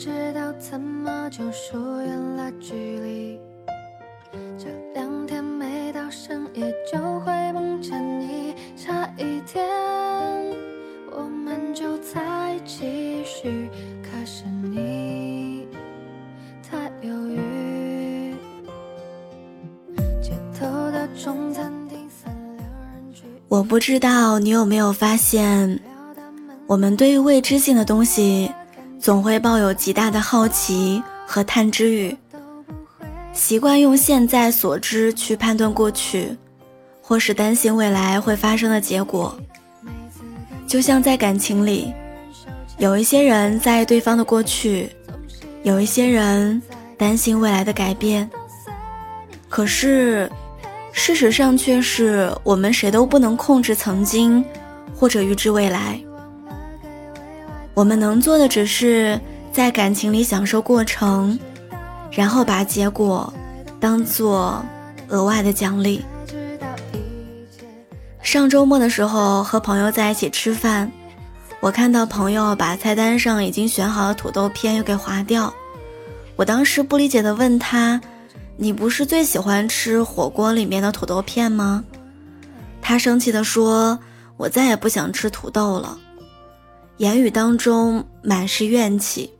知道怎么就疏远了距离。这两天每到深夜就会梦见你，差一点我们就在继续，可是你太犹豫。街头的中餐厅三两人聚，我不知道你有没有发现，我们对于未知性的东西，总会抱有极大的好奇和探知欲，习惯用现在所知去判断过去，或是担心未来会发生的结果。就像在感情里，有一些人在意对方的过去，有一些人担心未来的改变。可是，事实上却是我们谁都不能控制曾经，或者预知未来。我们能做的只是在感情里享受过程，然后把结果当做额外的奖励。上周末的时候和朋友在一起吃饭，我看到朋友把菜单上已经选好的土豆片又给划掉。我当时不理解的问他：“你不是最喜欢吃火锅里面的土豆片吗？”他生气的说：“我再也不想吃土豆了。”言语当中满是怨气。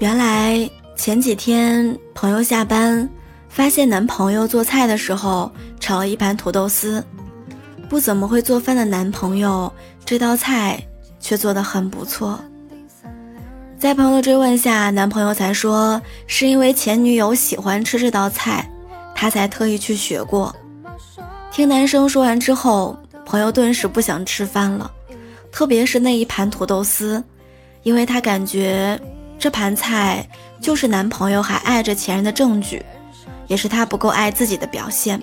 原来前几天朋友下班，发现男朋友做菜的时候炒了一盘土豆丝。不怎么会做饭的男朋友，这道菜却做得很不错。在朋友的追问下，男朋友才说是因为前女友喜欢吃这道菜，他才特意去学过。听男生说完之后，朋友顿时不想吃饭了，特别是那一盘土豆丝，因为他感觉这盘菜就是男朋友还爱着前任的证据，也是他不够爱自己的表现。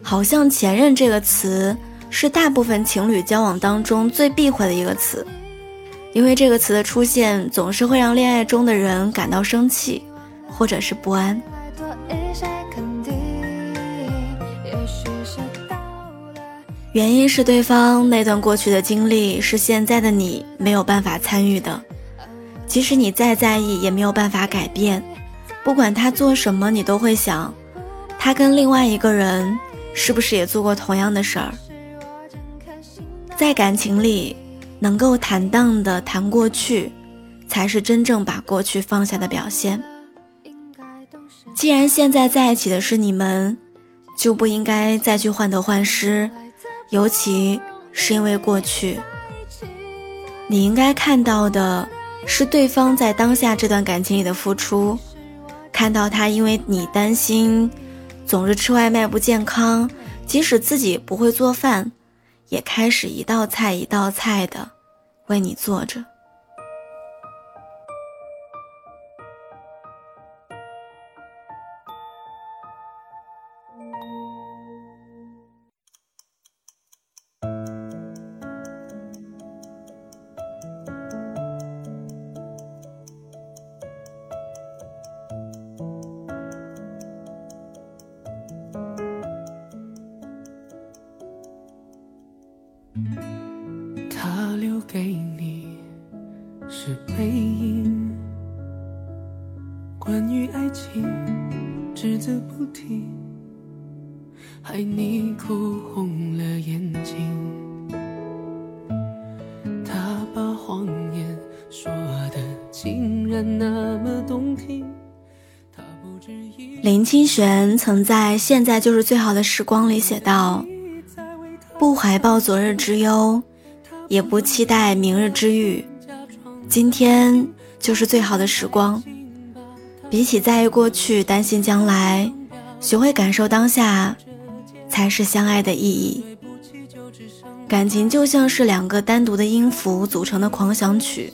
好像“前任”这个词是大部分情侣交往当中最避讳的一个词，因为这个词的出现总是会让恋爱中的人感到生气，或者是不安。原因是对方那段过去的经历是现在的你没有办法参与的，即使你再在意，也没有办法改变。不管他做什么，你都会想，他跟另外一个人是不是也做过同样的事儿？在感情里，能够坦荡的谈过去，才是真正把过去放下的表现。既然现在在一起的是你们，就不应该再去患得患失，尤其是因为过去。你应该看到的是对方在当下这段感情里的付出，看到他因为你担心总是吃外卖不健康，即使自己不会做饭，也开始一道菜一道菜的为你做着。给你是背影，关于爱情只字不提，害你哭红了眼睛。他把谎言说的竟然那么动听，他不止一林清玄曾在《现在就是最好的时光》里写道：“不怀抱昨日之忧，也不期待明日之遇，今天就是最好的时光。比起在意过去、担心将来，学会感受当下，才是相爱的意义。感情就像是两个单独的音符组成的狂想曲，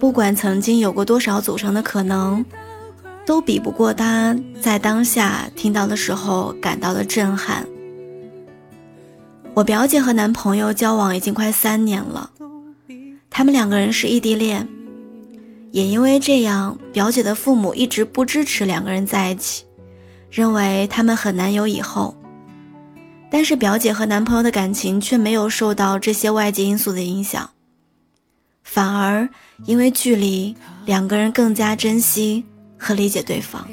不管曾经有过多少组成的可能。”都比不过他在当下听到的时候感到的震撼。我表姐和男朋友交往已经快三年了，他们两个人是异地恋，也因为这样，表姐的父母一直不支持两个人在一起，认为他们很难有以后。但是表姐和男朋友的感情却没有受到这些外界因素的影响，反而因为距离，两个人更加珍惜和理解对方。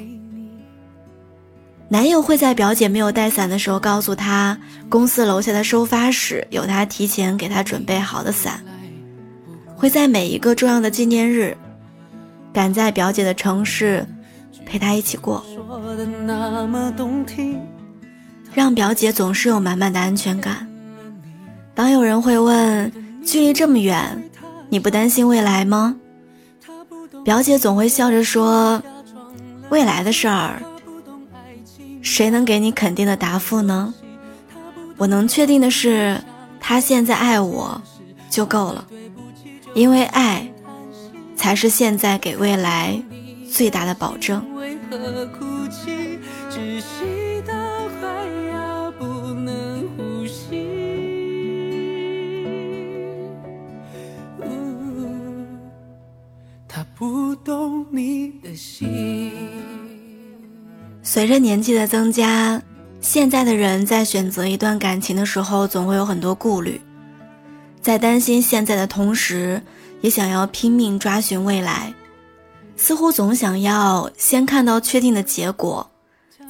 男友会在表姐没有带伞的时候告诉她，公司楼下的收发室有他提前给她准备好的伞，会在每一个重要的纪念日，赶在表姐的城市陪她一起过。让表姐总是有满满的安全感。当有人会问，距离这么远，你不担心未来吗？表姐总会笑着说，未来的事儿，谁能给你肯定的答复呢？我能确定的是，他现在爱我，就够了，因为爱，才是现在给未来最大的保证。他不懂你的心。随着年纪的增加，现在的人在选择一段感情的时候，总会有很多顾虑，在担心现在的同时，也想要拼命抓寻未来，似乎总想要先看到确定的结果，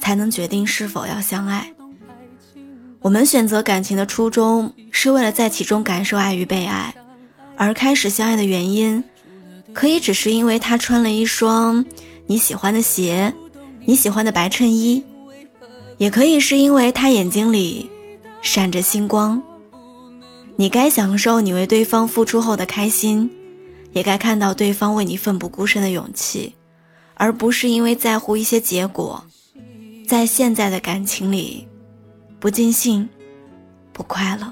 才能决定是否要相爱。我们选择感情的初衷，是为了在其中感受爱与被爱，而开始相爱的原因。可以只是因为他穿了一双你喜欢的鞋，你喜欢的白衬衣，也可以是因为他眼睛里闪着星光。你该享受你为对方付出后的开心，也该看到对方为你奋不顾身的勇气，而不是因为在乎一些结果，在现在的感情里不尽兴，不快乐。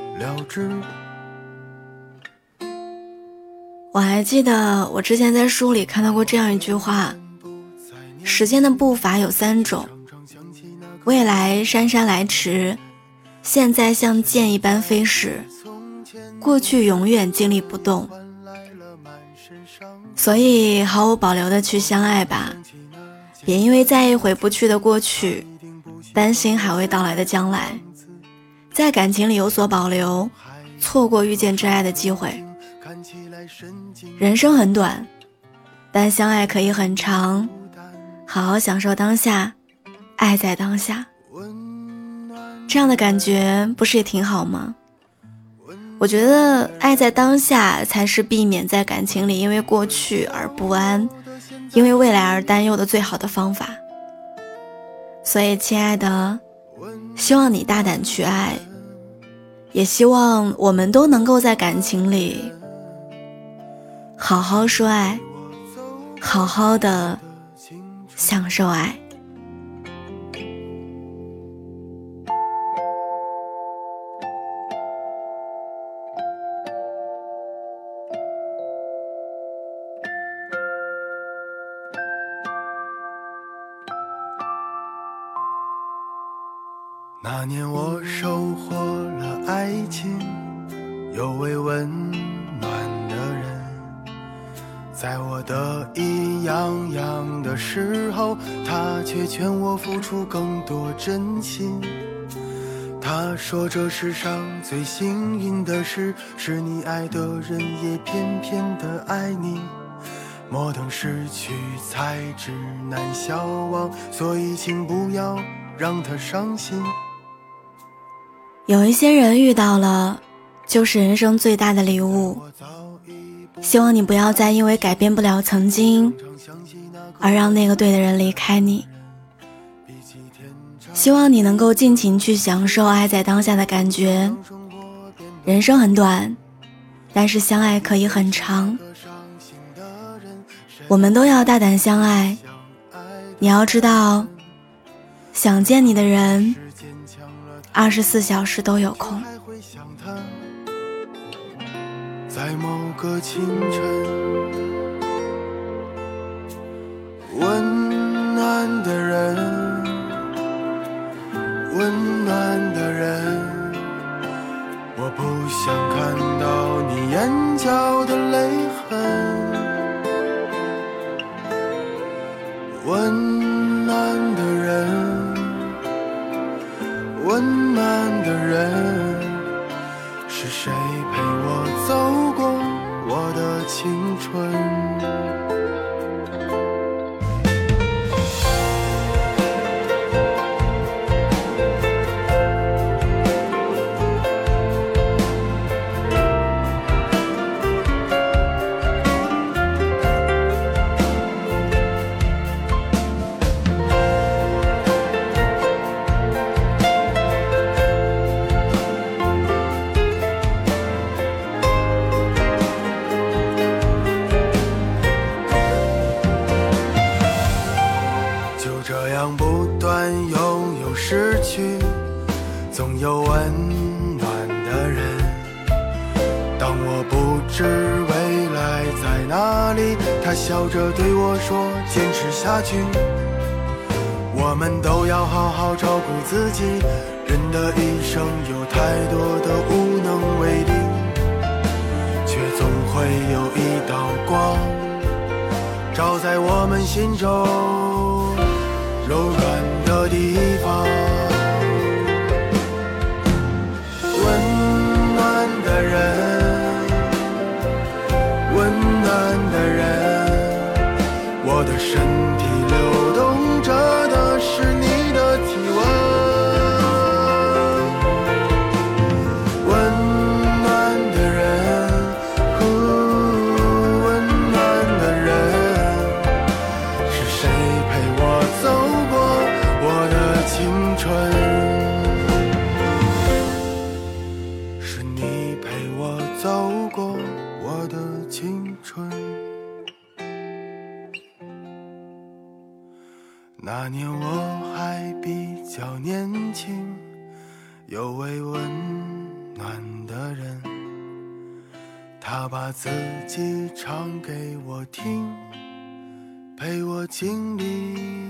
了之。我还记得我之前在书里看到过这样一句话：时间的步伐有三种，未来姗姗来迟，现在像箭一般飞逝，过去永远静立不动。所以毫无保留的去相爱吧，别因为在意回不去的过去，担心还未到来的将来，在感情里有所保留，错过遇见真爱的机会。人生很短，但相爱可以很长。好好享受当下，爱在当下，这样的感觉不是也挺好吗？我觉得爱在当下才是避免在感情里因为过去而不安，因为未来而担忧的最好的方法。所以，亲爱的，希望你大胆去爱，也希望我们都能够在感情里。好好说爱，好好的享受爱。的时候，他却劝我付出更多真心。他说这世上最幸运的事，是你爱的人也偏偏的爱你。莫等失去才知难消亡，所以请不要让他伤心。有一些人遇到了，就是人生最大的礼物。希望你不要再因为改变不了曾经，而让那个对的人离开你。希望你能够尽情去享受爱在当下的感觉。人生很短，但是相爱可以很长。我们都要大胆相爱。你要知道，想见你的人。二十四小时都有空。在某个清晨，温暖的人，温暖的人，我不想看到你眼角的泪痕，温暖的人。温暖的人，谁陪我走过我的青春？不知未来在哪里，他笑着对我说：“坚持下去。”我们都要好好照顾自己。人的一生有太多的无能为力，却总会有一道光，照在我们心中柔软春，是你陪我走过我的青春。那年我还比较年轻，有位温暖的人，他把自己唱给我听，陪我经历